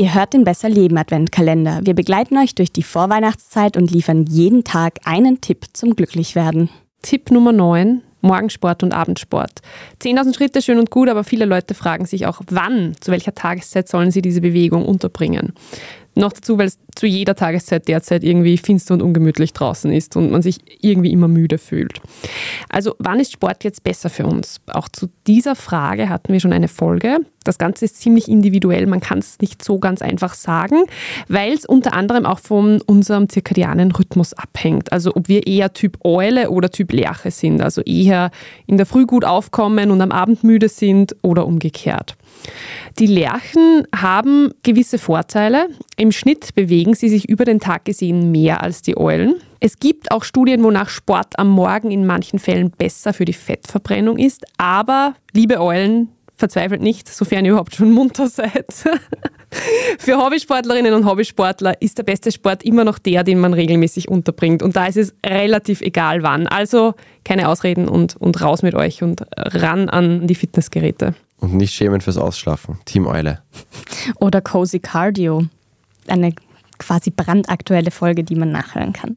Ihr hört den Besser Leben Adventkalender. Wir begleiten euch durch die Vorweihnachtszeit und liefern jeden Tag einen Tipp zum Glücklichwerden. Tipp Nummer 9. Morgensport und Abendsport. 10.000 Schritte schön und gut, aber viele Leute fragen sich auch, wann, zu welcher Tageszeit sollen sie diese Bewegung unterbringen. Noch dazu, weil es zu jeder Tageszeit derzeit irgendwie finster und ungemütlich draußen ist und man sich irgendwie immer müde fühlt. Also wann ist Sport jetzt besser für uns? Auch zu dieser Frage hatten wir schon eine Folge. Das Ganze ist ziemlich individuell, man kann es nicht so ganz einfach sagen, weil es unter anderem auch von unserem zirkadianen Rhythmus abhängt. Also ob wir eher Typ Eule oder Typ Lerche sind, also eher in der Früh gut aufkommen und am Abend müde sind oder umgekehrt. Die Lerchen haben gewisse Vorteile. Im Schnitt bewegen sie sich über den Tag gesehen mehr als die Eulen. Es gibt auch Studien, wonach Sport am Morgen in manchen Fällen besser für die Fettverbrennung ist. Aber, liebe Eulen, verzweifelt nicht, sofern ihr überhaupt schon munter seid. Für Hobbysportlerinnen und Hobbysportler ist der beste Sport immer noch der, den man regelmäßig unterbringt. Und da ist es relativ egal wann. Also keine Ausreden und, und raus mit euch und ran an die Fitnessgeräte. Und nicht schämen fürs Ausschlafen. Team Eule. Oder Cozy Cardio. Eine quasi brandaktuelle Folge, die man nachhören kann.